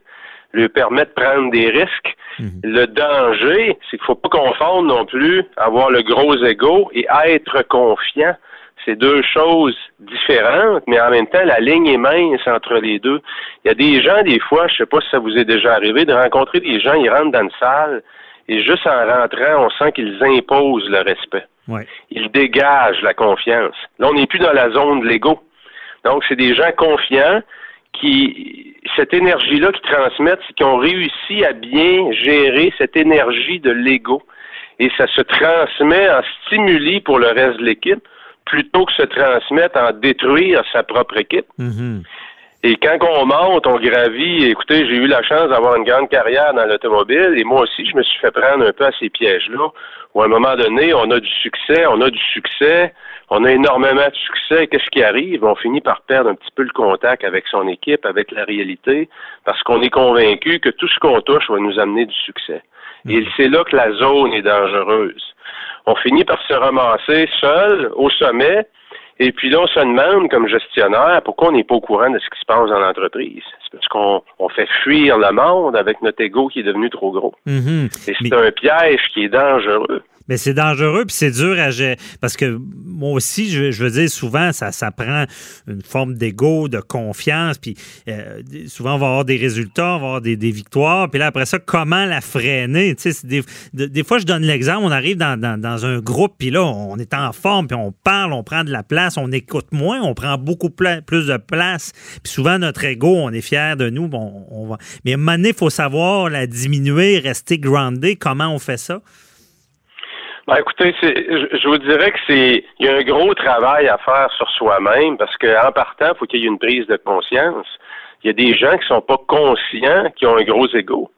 leur permet de prendre des risques. Mhm. Le danger, c'est qu'il faut pas confondre non plus avoir le gros ego et être confiant. C'est deux choses différentes, mais en même temps, la ligne est mince entre les deux. Il y a des gens, des fois, je sais pas si ça vous est déjà arrivé, de rencontrer des gens, ils rentrent dans une salle, et juste en rentrant, on sent qu'ils imposent le respect. Ils dégagent la confiance. Là, on n'est plus dans la zone de l'ego. Donc, c'est des gens confiants qui, cette énergie-là qu'ils transmettent, c'est qu'ils ont réussi à bien gérer cette énergie de l'ego. Et ça se transmet en stimuli pour le reste de l'équipe plutôt que se transmettre en détruire sa propre équipe. Mm-hmm. Et quand on monte, on gravit. Écoutez, j'ai eu la chance d'avoir une grande carrière dans l'automobile et moi aussi, je me suis fait prendre un peu à ces pièges-là. Où à un moment donné, on a du succès, on a du succès, on a énormément de succès. Qu'est-ce qui arrive? On finit par perdre un petit peu le contact avec son équipe, avec la réalité, parce qu'on est convaincu que tout ce qu'on touche va nous amener du succès. Et mm. c'est là que la zone est dangereuse. On finit par se ramasser seul au sommet et puis là, on se demande, comme gestionnaire, pourquoi on n'est pas au courant de ce qui se passe dans l'entreprise? C'est parce qu'on on fait fuir le monde avec notre ego qui est devenu trop gros. Mm-hmm. Et c'est un piège qui est dangereux. Mais c'est dangereux, puis c'est dur à gérer. Parce que moi aussi, je, veux dire, souvent, ça, ça prend une forme d'ego, de confiance, puis euh, souvent, on va avoir des résultats, on va avoir des, victoires, puis là, après ça, comment la freiner? Tu sais, des, des, fois, je donne l'exemple, on arrive dans, dans, un groupe, puis là, on est en forme, puis on parle, on prend de la place, on écoute moins, on prend beaucoup plus de place, puis souvent, notre ego, on est fier de nous, bon, on va... Mais à un moment donné, il faut savoir la diminuer, rester groundé. Comment on fait ça? Ben, écoutez, je, je vous dirais que c'est il y a un gros travail à faire sur soi-même parce qu'en partant, il faut qu'il y ait une prise de conscience. Il y a des gens qui sont pas conscients, qui ont un gros ego.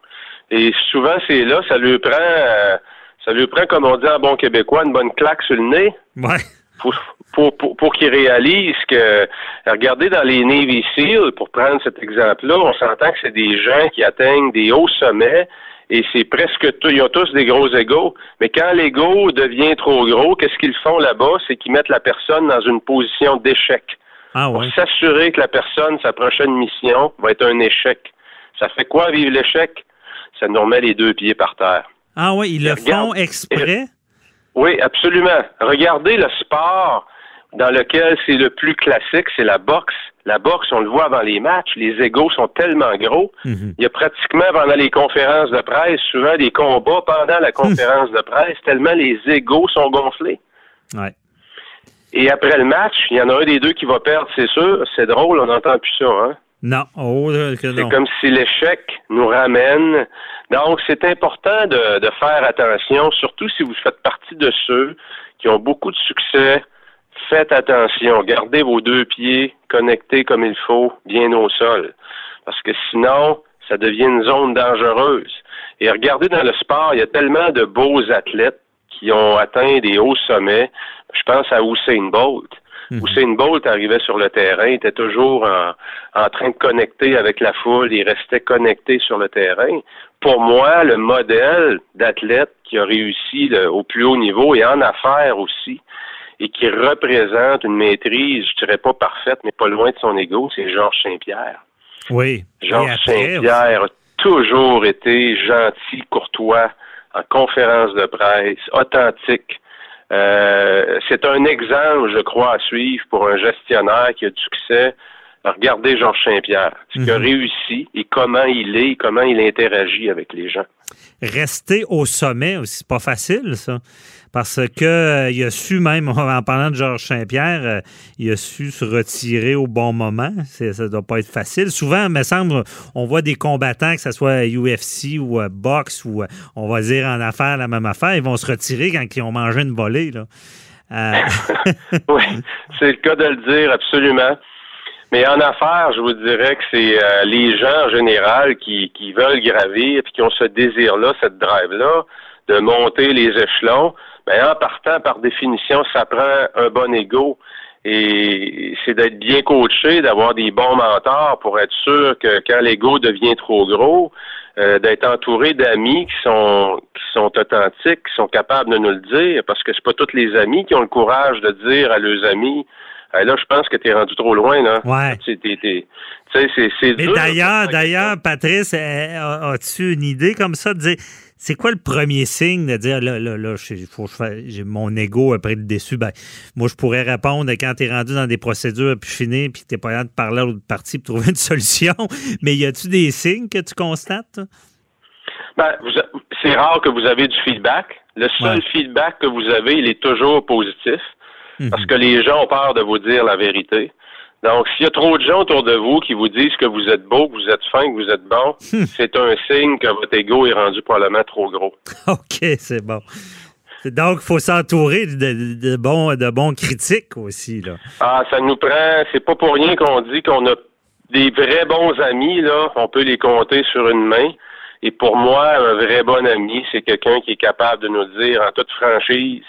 Et souvent, c'est là, ça lui prend euh, ça lui prend, comme on dit en bon québécois, une bonne claque sur le nez. Ouais. Pour, pour, pour qu'ils réalisent que, regardez dans les Navy SEAL, pour prendre cet exemple-là, on s'entend que c'est des gens qui atteignent des hauts sommets, et c'est presque tout, ils ont tous des gros égaux, mais quand l'ego devient trop gros, qu'est-ce qu'ils font là-bas? C'est qu'ils mettent la personne dans une position d'échec. Ah Pour s'assurer que la personne, sa prochaine mission, va être un échec. Ça fait quoi vivre l'échec? Ça nous remet les deux pieds par terre. Ah oui, ils le font exprès? Oui, absolument. Regardez le sport dans lequel c'est le plus classique, c'est la boxe. La boxe, on le voit avant les matchs, les égaux sont tellement gros. Mhm. Il y a pratiquement pendant les conférences de presse, souvent des combats pendant la conférence de presse, tellement les égaux sont gonflés. Ouais. Et après le match, il y en a un des deux qui va perdre, c'est sûr. C'est drôle, on n'entend plus ça, hein? Non, oh, C'est comme si l'échec nous ramène. Donc, c'est important de, de faire attention, surtout si vous faites partie de ceux qui ont beaucoup de succès, faites attention, gardez vos deux pieds connectés comme il faut, bien au sol. Parce que sinon, ça devient une zone dangereuse. Et regardez dans le sport, il y a tellement de beaux athlètes qui ont atteint des hauts sommets. Je pense à Usain Bolt. Mhm. Usain Bolt arrivait sur le terrain, était toujours en, en, train de connecter avec la foule, il restait connecté sur le terrain. Pour moi, le modèle d'athlète qui a réussi au plus haut niveau et en affaires aussi, et qui représente une maîtrise, je dirais pas parfaite, mais pas loin de son ego, c'est Georges Saint-Pierre. Oui. Georges Saint-Pierre a toujours été gentil, courtois, en conférence de presse, authentique. Euh, c'est un exemple, je crois, à suivre pour un gestionnaire qui a du succès. Regardez Georges Saint-Pierre, ce qu'il a mhm. réussi et comment il est, comment il interagit avec les gens. Rester au sommet aussi, c'est pas facile, ça parce que euh, il a su même, en parlant de Georges Saint-Pierre, euh, il a su se retirer au bon moment. Ça ne doit pas être facile. Souvent, il me semble, on voit des combattants, que ce soit UFC ou euh, boxe ou on va dire en affaires la même affaire, ils vont se retirer quand ils ont mangé une volée. Là. oui, c'est le cas de le dire, absolument. Mais en affaires, je vous dirais que c'est les gens en général qui, qui veulent gravir et qui ont ce désir-là, cette drive-là, de monter les échelons ben, en partant, par définition, ça prend un bon ego. Et c'est d'être bien coaché, d'avoir des bons mentors pour être sûr que quand l'ego devient trop gros, euh, d'être entouré d'amis qui sont qui sont authentiques, qui sont capables de nous le dire, parce que c'est pas tous les amis qui ont le courage de dire à leurs amis là, je pense que tu es rendu trop loin, là. Ouais. c'est Mais d'ailleurs, d'ailleurs, Patrice, eh, as-tu une idée comme ça de dire c'est quoi le premier signe de dire là, là, là, faut j'ai mon ego après le déçu? Ben, moi, je pourrais répondre quand tu es rendu dans des procédures puis fini, puis tu pas capable de parler à l'autre partie pour trouver une solution. Mais y a-tu des signes que tu constates? Ben, c'est rare que vous avez du feedback. Le seul feedback que vous avez, il est toujours positif. Mhm. Parce que les gens ont peur de vous dire la vérité. Donc, s'il y a trop de gens autour de vous qui vous disent que vous êtes beau, que vous êtes fin, que vous êtes bon, hmm. c'est un signe que votre ego est rendu probablement trop gros. OK, c'est bon. Donc, il faut s'entourer de, bons, de bons critiques aussi. Là. Ah, ça nous prend. C'est pas pour rien qu'on dit qu'on a des vrais bons amis, là. On peut les compter sur une main. Et pour moi, un vrai bon ami, c'est quelqu'un qui est capable de nous dire en toute franchise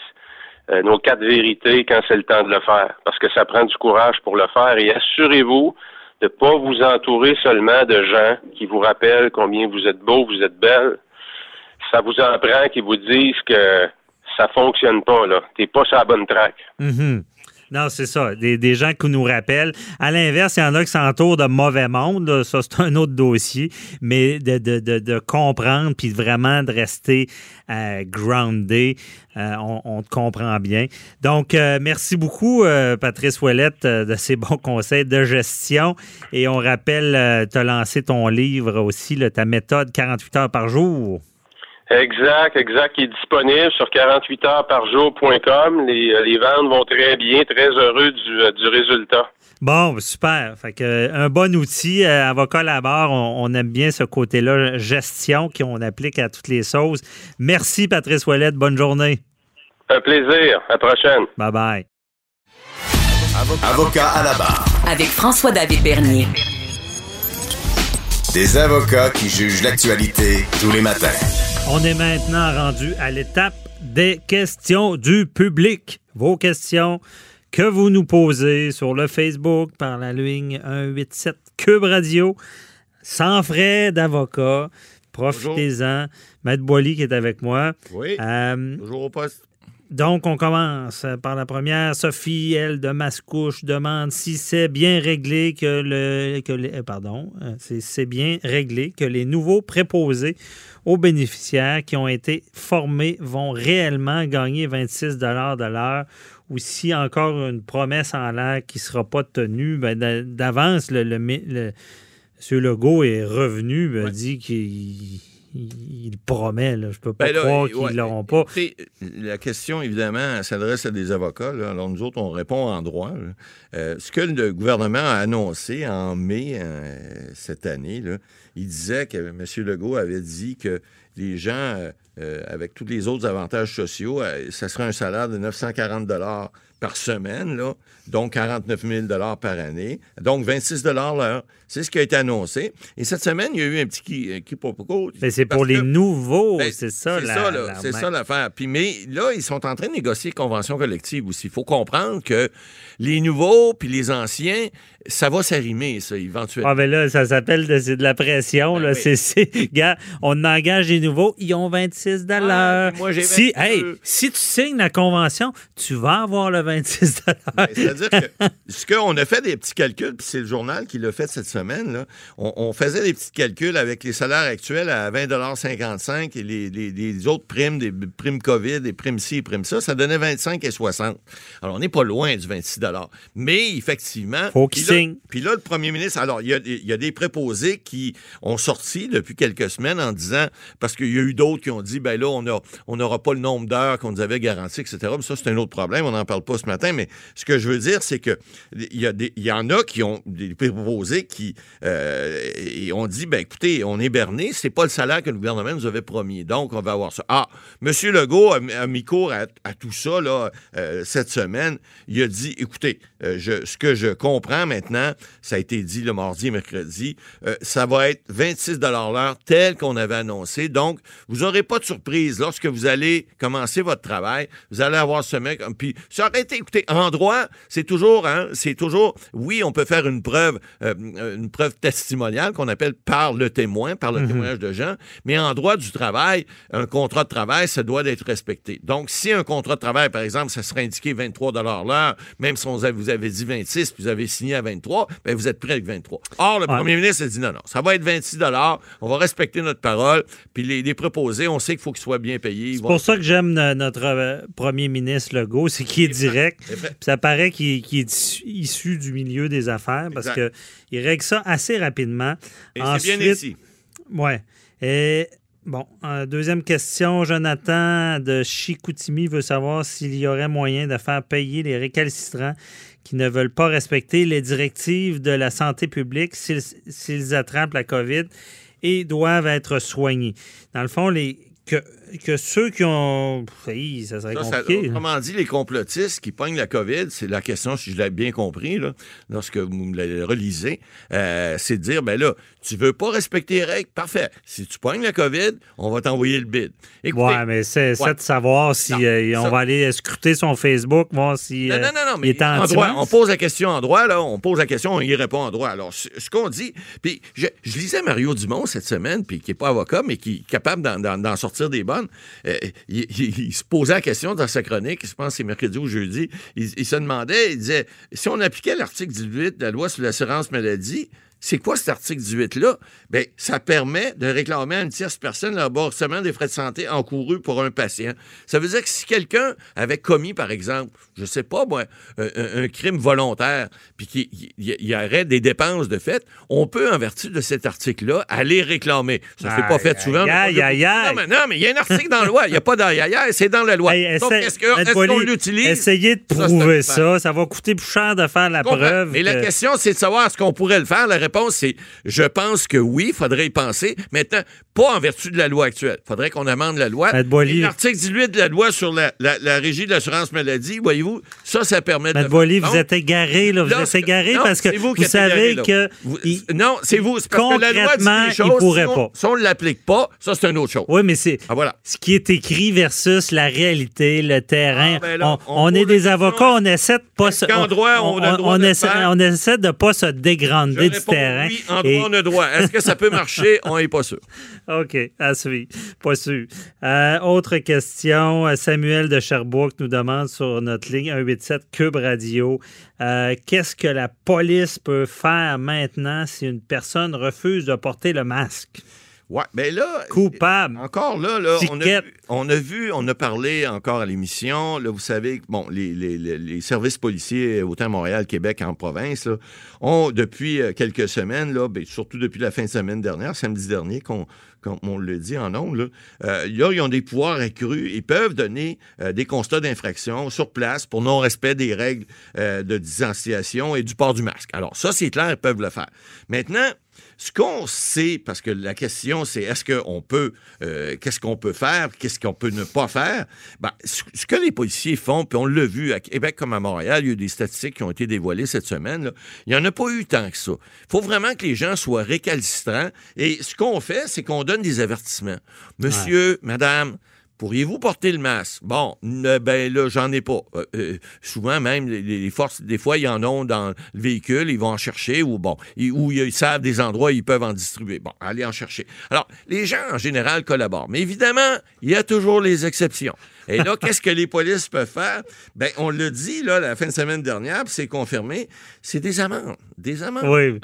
euh, nos quatre vérités quand c'est le temps de le faire, parce que ça prend du courage pour le faire. Et assurez-vous de ne pas vous entourer seulement de gens qui vous rappellent combien vous êtes beau, vous êtes belle. Ça vous en prend qui vous disent que ça fonctionne pas, là. T'es pas sur la bonne track. Mm-hmm. Non, c'est ça. Des, gens qui nous rappellent. À l'inverse, il y en a qui s'entourent de mauvais monde. Ça, c'est un autre dossier. Mais de, de, comprendre puis vraiment de rester euh, groundé, euh, on, te comprend bien. Donc, euh, merci beaucoup, Patrice Ouellette, de ces bons conseils de gestion. Et on rappelle, tu as lancé ton livre aussi, ta méthode 48 heures par jour. Exact, exact, qui est disponible sur 48heuresparjour.com. Les, euh, les ventes vont très bien, très heureux du, euh, du résultat. Bon, super. Fait que, euh, un bon outil. avocat à on, on, aime bien ce côté-là, gestion, qu'on applique à toutes les sauces. Merci, Patrice Ouellette. Bonne journée. Un plaisir. À la prochaine. Bye bye. Avocat à la barre. Avec François-David Bernier. Des avocats qui jugent l'actualité tous les matins. On est maintenant rendu à l'étape des questions du public. Vos questions que vous nous posez sur le Facebook par la ligne 187 Cube Radio, sans frais d'avocat. Profitez-en. Maître Boily qui est avec moi. Oui. Euh, toujours au poste. Donc, on commence par la première. Sophie, elle, de Mascouche, demande si c'est bien réglé que le. Que les, euh, pardon, euh, c'est bien réglé que les nouveaux préposés aux bénéficiaires qui ont été formés vont réellement gagner 26 de l'heure ou si encore une promesse en l'air qui ne sera pas tenue, ben, d'avance, le, le, M. Legault est revenu, ben, dit qu'il il promet. Là. Je peux pas ben croire qu'ils ne l'auront pas. La question, évidemment, s'adresse à des avocats. Alors, nous autres, on répond en droit. Euh, ce que le gouvernement a annoncé en mai euh, cette année, là, il disait que M. Legault avait dit que les gens, euh, avec tous les autres avantages sociaux, ça serait un salaire de 940 par semaine, là, donc 49 000 par année, donc 26 l'heure. C'est ce qui a été annoncé. Et cette semaine, il y a eu un petit qui, euh, qui Mais c'est pour les nouveaux, ben, c'est ça. C'est ça, l'affaire. Puis, mais là, ils sont en train de négocier convention collective aussi. Il faut comprendre que les nouveaux puis les anciens, ça va s'arrimer, ça, éventuellement. Ah, mais là, ça s'appelle de, de, la pression. Ben là. c'est, gars, on engage les nouveaux, ils ont 26 dollars. j'ai si, hey, si tu signes la convention, tu vas avoir le 26 ben, C'est-à-dire que ce qu'on a fait des petits calculs, puis c'est le journal qui l'a fait cette semaine, là, on, faisait des petits calculs avec les salaires actuels à 20,55 et les, autres primes, des primes COVID, des primes ci, primes ça, ça donnait 25 et 60. Alors, on n'est pas loin du 26 Mais effectivement. Faut qu'il signe. Puis là, le premier ministre, alors, il y, a, des préposés qui ont sorti depuis quelques semaines en disant, parce qu'il y a eu d'autres qui ont dit, ben là, on n'aura pas le nombre d'heures qu'on nous avait garanti, etc. Mais ça, c'est un autre problème. On n'en parle pas ce matin. Mais ce que je veux dire, c'est que il y, y en a qui ont des préposés qui euh, ont dit, ben écoutez, on est berné, c'est pas le salaire que le gouvernement nous avait promis. Donc, on va avoir ça. Ah, M. Legault a, mis court à, tout ça là, euh, cette semaine. Il a dit, écoutez, euh, je, ce que je comprends maintenant, ça a été dit le mardi et mercredi, ça va être 26 l'heure tel qu'on avait annoncé. Donc, vous n'aurez pas de surprise. Lorsque vous allez commencer votre travail, vous allez avoir ce mec. Puis ça aurait été, écoutez, en droit, c'est toujours, hein, c'est toujours, oui, on peut faire une preuve, euh, une preuve testimoniale qu'on appelle par le témoin, par le témoignage de gens, mais en droit du travail, un contrat de travail, ça doit être respecté. Donc, si un contrat de travail, par exemple, ça serait indiqué 23 l'heure, même si on vous avait dit 26, puis vous avez signé à 23, ben vous êtes prêt avec 23. Or, le premier ministre a dit non, non, ça va être 26 on va respecter notre parole, puis les, les préposés, on sait qu'il faut qu'ils soient bien payés. C'est pour ça que j'aime notre euh, premier ministre Legault, c'est qu'il est direct. Ça paraît qu'il est issu du milieu des affaires parce qu'il règle ça assez rapidement. Et c'est bien ici. Oui. Et Bon, deuxième question. Jonathan de Chicoutimi veut savoir s'il y aurait moyen de faire payer les récalcitrants qui ne veulent pas respecter les directives de la santé publique s'ils attrapent la COVID et doivent être soignés. Dans le fond, les, que ceux qui ont. ça serait compliqué. autrement dit, les complotistes qui pognent la COVID, c'est la question, si je l'ai bien compris, là, lorsque vous me la relisez, euh, c'est de dire, ben là, tu veux pas respecter les règles, parfait. Si tu pognes la COVID, on va t'envoyer le bid. Oui, mais c'est de savoir si euh, on va aller scruter son Facebook, voir si. Non, non, non, non mais en droit, on pose la question en droit, là, on pose la question, on y répond en droit. Alors, ce qu'on dit, puis je, lisais Mario Dumont cette semaine, puis qui n'est pas avocat, mais qui est capable d'en sortir des Euh, il, se posait la question dans sa chronique, je pense que c'est mercredi ou jeudi, il se demandait, il disait, si on appliquait l'article 18 de la loi sur l'assurance maladie, c'est quoi cet article 18-là? Bien, ça permet de réclamer à une tierce personne le remboursement des frais de santé encourus pour un patient. Ça veut dire que si quelqu'un avait commis, par exemple, je sais pas moi, un, crime volontaire, puis qu'il y, aurait des dépenses de fait, on peut, en vertu de cet article-là, aller réclamer. Ça ne s'est pas fait souvent. Aïe, aïe, non, mais, non, mais il y a un article dans la loi. Il n'y a pas d'aïe, c'est dans la loi. Donc, est-ce qu'on l'utilise? Essayez de prouver ça. Ça, va coûter plus cher de faire la preuve. Mais la question, c'est de savoir est-ce qu'on pourrait le faire. La réponse, c'est je pense que oui, il faudrait y penser. Maintenant, pas en vertu de la loi actuelle. Il faudrait qu'on amende la loi. L'article 18 de la loi sur la, régie de l'assurance maladie, voyez-vous, ça, ça permet de. Boily, vous êtes égaré, là. Vous êtes égaré parce que vous, savez que. non, c'est vous. Parce que la loi dit des choses, il pourrait pas. Si on ne l'applique pas, ça, c'est une autre chose. Oui, mais c'est. Ah, voilà. Ce qui est écrit versus la réalité, le terrain. Ah, ben on, est des avocats, on essaie de pas se. on, on, on essaie de pas se dégrander du terrain. Oui, en droit, on a droit. Est-ce que ça peut marcher? on n'est pas sûr. OK, à suivre. Pas sûr. Euh, autre question. Samuel de Sherbrooke nous demande sur notre ligne 187 Cube Radio euh, qu'est-ce que la police peut faire maintenant si une personne refuse de porter le masque? Ouais, mais là. Coupable. Encore là, là on, a vu, on a parlé encore à l'émission. Là, vous savez, bon, les, les, les, services policiers, autant à Montréal, Québec, en province, ont, depuis euh, quelques semaines, là, ben, surtout depuis la fin de semaine dernière, samedi dernier, qu'on comme on le dit en ondes, euh, ils ont des pouvoirs accrus. Ils peuvent donner euh, des constats d'infraction sur place pour non-respect des règles de distanciation et du port du masque. Alors, ça, c'est clair, ils peuvent le faire. Maintenant, ce qu'on sait, parce que la question, c'est est-ce qu'on peut, euh, qu'est-ce qu'on peut faire, qu'est-ce qu'on peut ne pas faire, ben, ce que les policiers font, puis on l'a vu à Québec comme à Montréal, il y a eu des statistiques qui ont été dévoilées cette semaine, il n'y en a pas eu tant que ça. Il faut vraiment que les gens soient récalcitrants, et ce qu'on fait, c'est qu'on donne des avertissements. Monsieur, madame, Pourriez-vous porter le masque? Bon, ben là, j'en ai pas. Euh, euh, souvent, même, les, forces, des fois, ils en ont dans le véhicule, ils vont en chercher, ou bon, ils, ou ils savent des endroits ils peuvent en distribuer. Bon, allez en chercher. Alors, les gens, en général, collaborent. Mais évidemment, il y a toujours les exceptions. Et là, qu'est-ce que les polices peuvent faire? Ben, on l'a dit, là, la fin de semaine dernière, puis c'est confirmé, c'est des amendes. Des amendes. Oui.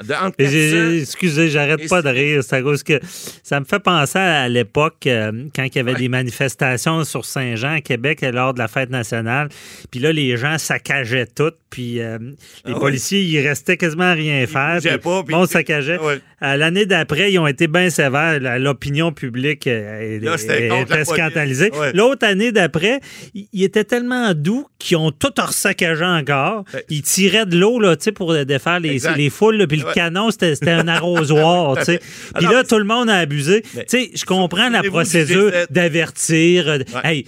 excusez, j'arrête pas de rire. C'est à cause que ça me fait penser à l'époque, euh, quand il y avait des manifestations sur Saint-Jean, à Québec, lors de la fête nationale. Puis là, les gens saccageaient tout. Puis euh, les ah policiers, ils restaient quasiment à rien faire. Puis, pas, puis, on saccageait. L'année d'après, ils ont été bien sévères. L'opinion publique euh, était scandalisée. L'autre année d'après, ils étaient tellement doux qu'ils ont tout ressaccagé encore. Ils tiraient de l'eau là, pour défaire les, les foules. Puis le canon, c'était un arrosoir. Puis là, tout le monde a abusé. Je comprends la procédure d'avertir. Euh, hey,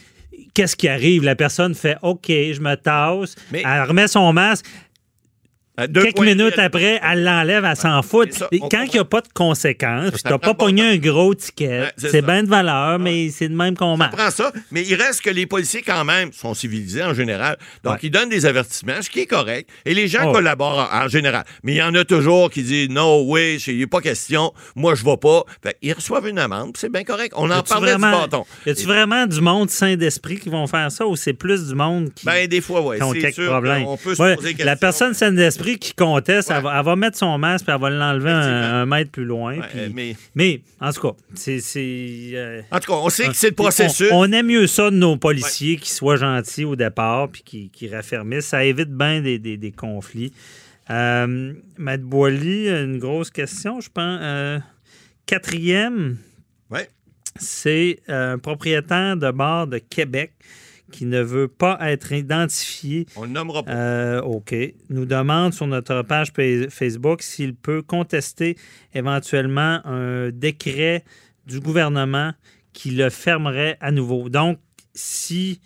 qu'est-ce qui arrive? La personne fait OK, je me tasse, elle remet son masque. Deux quelques de minutes après, elle l'enlève, elle s'en fout. ça, on Quand il n'y a pas de conséquences, t'as prend pas pogné un gros ticket, Ouais, c'est bien de valeur, mais c'est de même qu'on marche. prend ça, mais il reste que les policiers, quand même, sont civilisés en général. Donc, Ouais. ils donnent des avertissements, ce qui est correct. Et les gens Oh. collaborent en, en général. Mais il y en a toujours qui disent non, oui, il n'est pas question, moi, je vais pas. Fait, ils reçoivent une amende, puis c'est bien correct. On en parlait vraiment- du bâton. Y a-tu Et- vraiment du monde sain d'esprit qui vont faire ça ou c'est plus du monde qui, Ben, des fois, oui. qui ont quelques sûr problèmes? qu'on peut se poser la personne saine d'esprit qui conteste, elle, va, elle va mettre son masque puis elle va l'enlever un, mètre plus loin. Ouais, puis- euh, mais- mais... en tout cas, c'est. euh, En tout cas, on sait que c'est le processus. On, aime mieux ça de nos policiers qui soient gentils au départ puis qui, qui raffermissent. Ça évite bien des, des- des conflits. Euh, Matt Boily, une grosse question, je pense. Euh, quatrième, c'est euh, un propriétaire de bar de Québec qui ne veut pas être identifié. On le nommera pas. Euh, OK. Nous demande sur notre page pa- Facebook s'il peut contester éventuellement un décret du gouvernement qui le fermerait à nouveau. Donc, si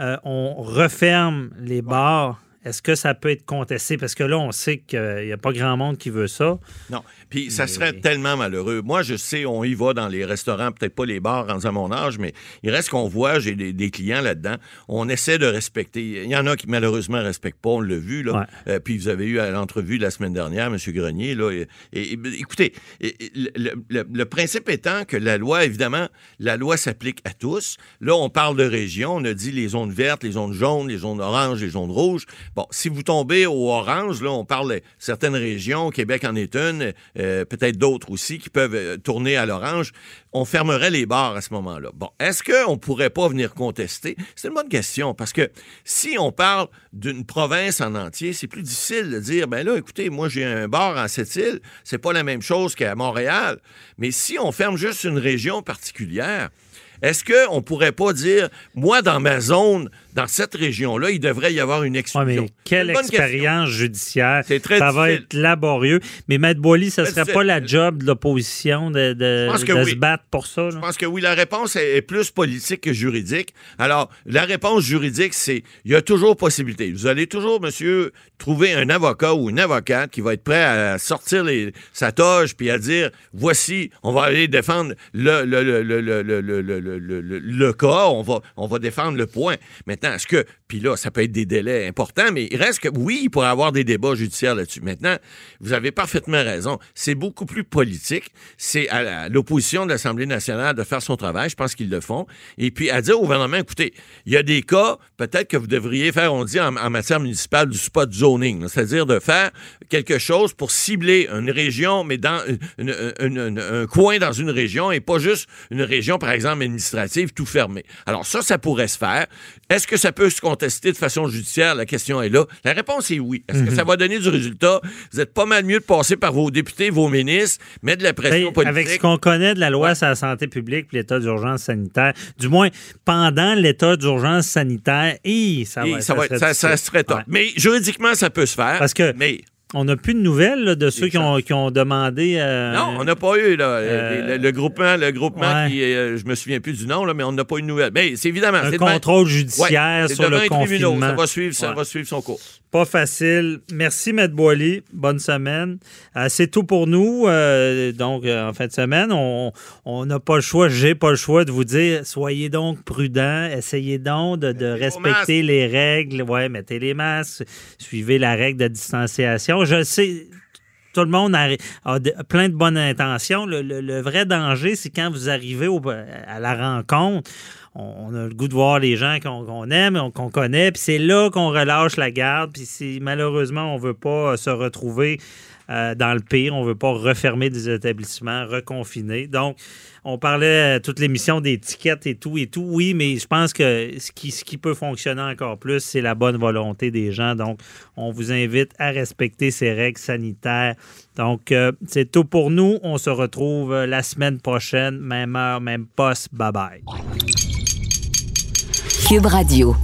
euh, on referme les bars, est-ce que ça peut être contesté? Parce que là, on sait qu'il n'y a pas grand monde qui veut ça. Non. Puis ça Mais- serait tellement malheureux. Moi, je sais, on y va dans les restaurants, peut-être pas les bars rendus à mon âge, mais il reste qu'on voit, j'ai des, des clients là-dedans. On essaie de respecter. Il y en a qui malheureusement ne respectent pas, on l'a vu. Là. Ouais. Euh, puis vous avez eu à l'entrevue la semaine dernière, M. Grenier. Là, et, et- et- écoutez, et- et le, le- le principe étant que la loi, évidemment, la loi s'applique à tous. Là, on parle de région. On a dit les zones vertes, les zones jaunes, les zones oranges, les zones rouges. Bon, si vous tombez au orange, là, on parle certaines régions, Québec en est une, euh, peut-être d'autres aussi qui peuvent euh, tourner à l'orange. On fermerait les bars à ce moment-là. Bon, est-ce qu'on pourrait pas venir contester? C'est une bonne question parce que si on parle d'une province en entier, c'est plus difficile de dire, ben là, écoutez, moi j'ai un bar en cette île, c'est pas la même chose qu'à Montréal. Mais si on ferme juste une région particulière, est-ce qu'on pourrait pas dire, moi, dans ma zone, dans cette région-là, il devrait y avoir une Ouais, exclusion? mais quelle une question. expérience judiciaire. C'est très ça va être laborieux. Mais Maître Boily, ce Très serait pas la job de l'opposition de, oui. se battre pour ça. là? Je pense que oui, la réponse est est plus politique que juridique. Alors, la réponse juridique, c'est il y a toujours possibilité. Vous allez toujours, monsieur, trouver un avocat ou une avocate qui va être prêt à sortir les, sa toge puis à dire voici, on va aller défendre le, le, le, le, le, le, le, cas, on va, on va défendre le point. Maintenant, est-ce que, puis là, ça peut être des délais importants, mais il reste que, oui, il pourrait y avoir des débats judiciaires là-dessus. Maintenant, vous avez parfaitement raison. C'est beaucoup plus politique. C'est à l'opposition de l'Assemblée nationale de faire son travail. Je pense qu'ils le font. Et puis, à dire au gouvernement, écoutez, il y a des cas, peut-être que vous devriez faire, on dit en, matière municipale, du spot zoning. C'est-à-dire de faire quelque chose pour cibler une région, mais dans une- une- une- un coin dans une région et pas juste une région, par exemple, administrative, tout fermé. Alors, ça, ça pourrait se faire. Est-ce que ça peut se contester de façon judiciaire? La question est là. La réponse est oui. Est-ce que ça va donner du résultat? Vous êtes pas mal mieux de passer par vos députés, vos ministres, mettre de la pression Hey, politique. avec ce qu'on connaît de la loi sur la santé publique et l'état d'urgence sanitaire, du moins pendant l'état d'urgence sanitaire, ça, Et va, ça, va- serait ça- ça serait top. Ouais. Mais juridiquement, ça peut se faire. Parce que- Mais On n'a plus de nouvelles là, de ceux qui ont, qui ont demandé. euh, non, on n'a pas eu là, euh, le, le groupement, le groupement ouais. qui, euh, je me souviens plus du nom là, mais on n'a pas eu de nouvelles. Mais c'est évidemment un contrôle judiciaire sur le confinement. Ça va suivre, ça va suivre son cours. Pas facile. Merci, Maître Boily. Bonne semaine. C'est tout pour nous. Donc, en fin de semaine, on n'a pas le choix, j'ai pas le choix de vous dire soyez donc prudents, essayez donc de, de respecter les règles. Ouais, mettez les masques, suivez la règle de distanciation. Je sais. Tout le monde a, plein de bonnes intentions. Le, vrai danger, c'est quand vous arrivez au- à la rencontre, on, a le goût de voir les gens qu'on aime, on- qu'on connaît, puis c'est là qu'on relâche la garde. Puis si malheureusement on veut pas euh, se retrouver euh, dans le pire, on veut pas refermer des établissements, reconfiner. Donc, on parlait euh, toute l'émission d'étiquettes et tout et tout. Oui, mais je pense que ce qui, peut fonctionner encore plus, c'est la bonne volonté des gens. Donc, on vous invite à respecter ces règles sanitaires. Donc, euh, c'est tout pour nous. On se retrouve la semaine prochaine, même heure, même poste. Bye bye. Cube Radio.